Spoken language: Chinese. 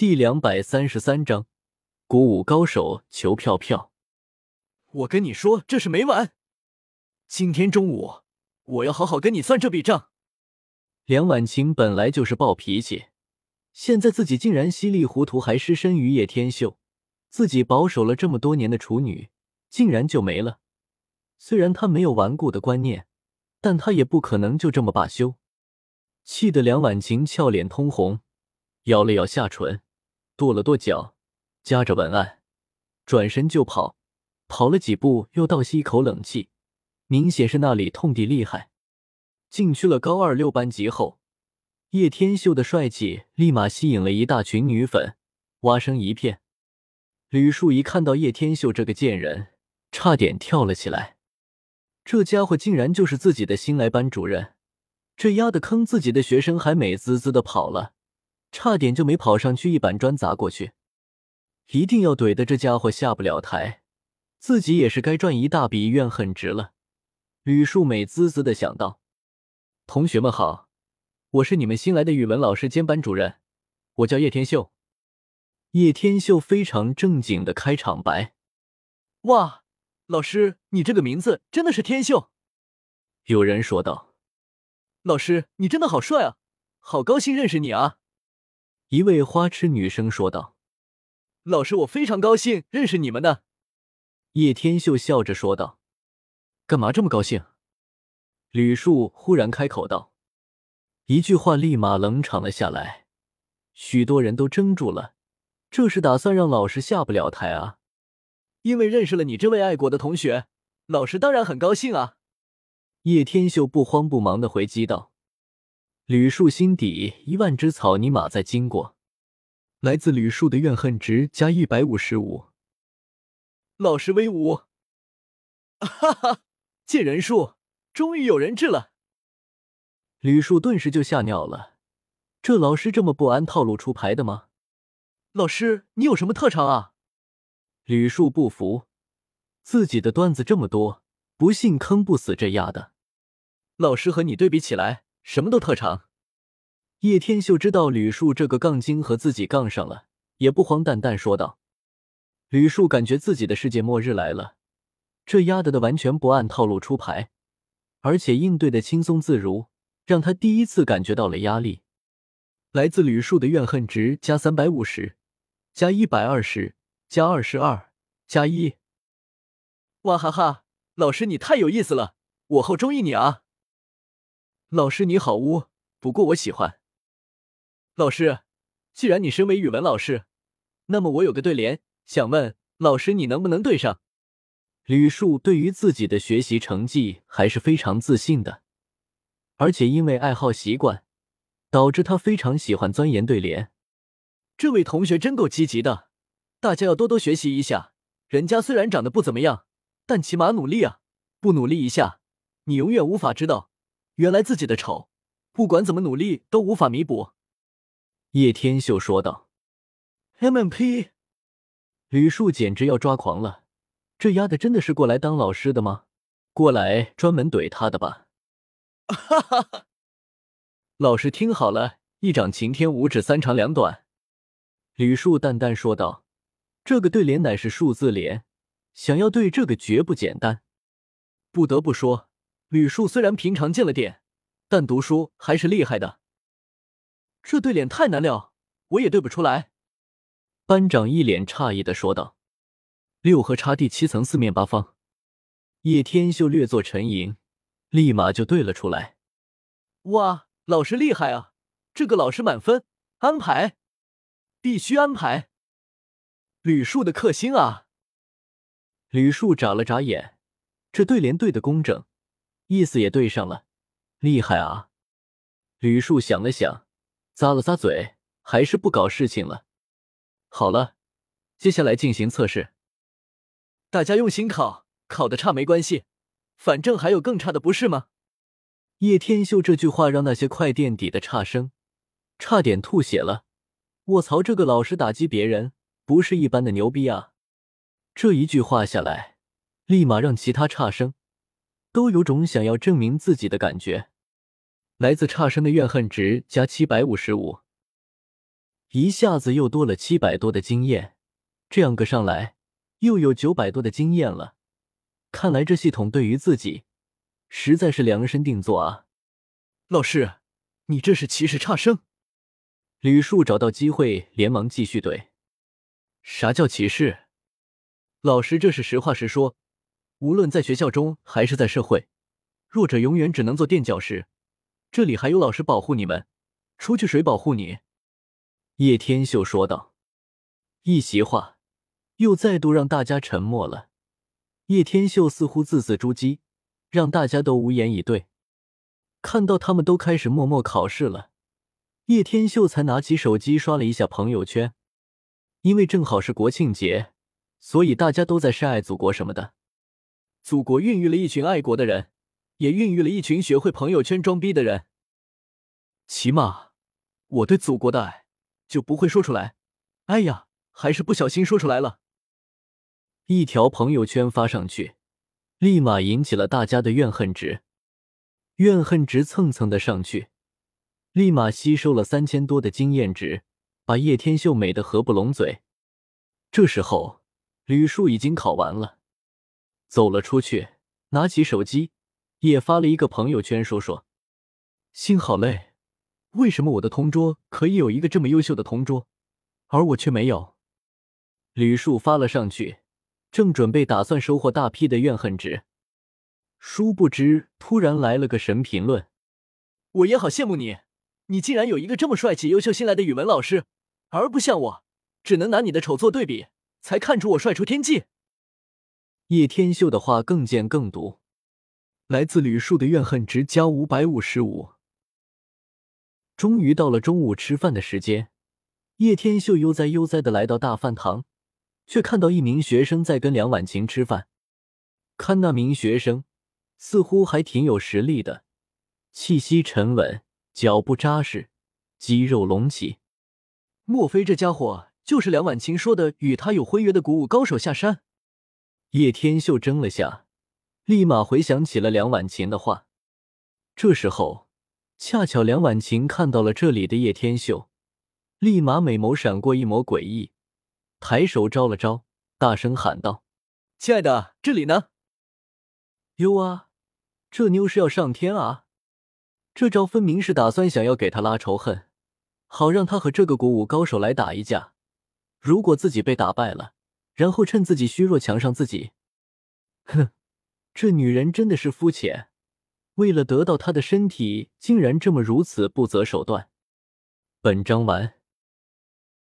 第两百三十三章，鼓舞高手求票票。我跟你说，这事没完。今天中午，我要好好跟你算这笔账。梁婉晴本来就是暴脾气，现在自己竟然稀里糊涂还失身于叶天秀，自己保守了这么多年的处女，竟然就没了。虽然她没有顽固的观念，但她也不可能就这么罢休。气得梁婉晴俏脸通红，咬了咬下唇。跺了跺脚，夹着文案，转身就跑。跑了几步，又倒吸一口冷气，明显是那里痛的厉害。进去了高二六班级后，叶天秀的帅气立马吸引了一大群女粉，哇声一片。吕树一看到叶天秀这个贱人，差点跳了起来。这家伙竟然就是自己的新来班主任，这丫的坑自己的学生，还美滋滋的跑了。差点就没跑上去，一板砖砸过去，一定要怼的这家伙下不了台，自己也是该赚一大笔怨恨值了。吕树美滋滋的想到：“同学们好，我是你们新来的语文老师兼班主任，我叫叶天秀。”叶天秀非常正经的开场白：“哇，老师，你这个名字真的是天秀。”有人说道：“老师，你真的好帅啊，好高兴认识你啊。”一位花痴女生说道：“老师，我非常高兴认识你们呢。”叶天秀笑着说道：“干嘛这么高兴？”吕树忽然开口道，一句话立马冷场了下来，许多人都怔住了。这是打算让老师下不了台啊？因为认识了你这位爱国的同学，老师当然很高兴啊。叶天秀不慌不忙的回击道。吕树心底一万只草泥马在经过，来自吕树的怨恨值加一百五十五。老师威武！哈哈，见人数，终于有人质了。吕树顿时就吓尿了，这老师这么不按套路出牌的吗？老师，你有什么特长啊？吕树不服，自己的段子这么多，不信坑不死这丫的。老师和你对比起来。什么都特长，叶天秀知道吕树这个杠精和自己杠上了，也不慌淡淡说道：“吕树感觉自己的世界末日来了，这丫的的完全不按套路出牌，而且应对的轻松自如，让他第一次感觉到了压力。来自吕树的怨恨值加三百五十，加一百二十，加二十二，加一。哇哈哈，老师你太有意思了，我好中意你啊！”老师你好污，不过我喜欢。老师，既然你身为语文老师，那么我有个对联，想问老师你能不能对上？吕树对于自己的学习成绩还是非常自信的，而且因为爱好习惯，导致他非常喜欢钻研对联。这位同学真够积极的，大家要多多学习一下。人家虽然长得不怎么样，但起码努力啊！不努力一下，你永远无法知道。原来自己的丑，不管怎么努力都无法弥补。”叶天秀说道。“MMP，吕树简直要抓狂了，这丫的真的是过来当老师的吗？过来专门怼他的吧？”哈哈哈！老师听好了，一掌擎天，五指三长两短。”吕树淡淡说道。这个对联乃是数字联，想要对这个绝不简单。不得不说。吕树虽然平常见了点，但读书还是厉害的。这对联太难了，我也对不出来。班长一脸诧异的说道：“六合差第七层四面八方。”叶天秀略作沉吟，立马就对了出来。哇，老师厉害啊！这个老师满分，安排，必须安排。吕树的克星啊！吕树眨了眨眼，这对联对的工整。意思也对上了，厉害啊！吕树想了想，咂了咂嘴，还是不搞事情了。好了，接下来进行测试，大家用心考，考的差没关系，反正还有更差的，不是吗？叶天秀这句话让那些快垫底的差生差点吐血了。卧槽，这个老师打击别人不是一般的牛逼啊！这一句话下来，立马让其他差生。都有种想要证明自己的感觉。来自差生的怨恨值加七百五十五。一下子又多了七百多的经验，这样个上来又有九百多的经验了。看来这系统对于自己实在是量身定做啊！老师，你这是歧视差生？吕树找到机会，连忙继续怼：“啥叫歧视？老师这是实话实说。无论在学校中还是在社会，弱者永远只能做垫脚石。这里还有老师保护你们，出去谁保护你？”叶天秀说道。一席话又再度让大家沉默了。叶天秀似乎字字珠玑，让大家都无言以对。看到他们都开始默默考试了，叶天秀才拿起手机刷了一下朋友圈。因为正好是国庆节，所以大家都在晒爱祖国什么的。祖国孕育了一群爱国的人，也孕育了一群学会朋友圈装逼的人。起码，我对祖国的爱就不会说出来。哎呀，还是不小心说出来了。一条朋友圈发上去，立马引起了大家的怨恨值，怨恨值蹭蹭的上去，立马吸收了三千多的经验值，把叶天秀美的合不拢嘴。这时候，吕树已经考完了，走了出去，拿起手机，也发了一个朋友圈，说说心好累，为什么我的同桌可以有一个这么优秀的同桌，而我却没有？吕树发了上去。正准备打算收获大批的怨恨值，殊不知突然来了个神评论：“我也好羡慕你，你竟然有一个这么帅气、优秀、新来的语文老师，而不像我，只能拿你的丑做对比，才看出我帅出天际。”叶天秀的话更贱更毒，来自吕树的怨恨值加五百五十五。终于到了中午吃饭的时间，叶天秀悠哉悠哉的来到大饭堂。却看到一名学生在跟梁婉晴吃饭，看那名学生似乎还挺有实力的，气息沉稳，脚步扎实，肌肉隆起。莫非这家伙就是梁婉晴说的与他有婚约的古武高手下山？叶天秀怔了下，立马回想起了梁婉晴的话。这时候，恰巧梁婉晴看到了这里的叶天秀，立马美眸闪过一抹诡异。抬手招了招，大声喊道：“亲爱的，这里呢？”哟啊，这妞是要上天啊！这招分明是打算想要给他拉仇恨，好让他和这个古武高手来打一架。如果自己被打败了，然后趁自己虚弱强上自己。哼，这女人真的是肤浅，为了得到他的身体，竟然这么如此不择手段。本章完。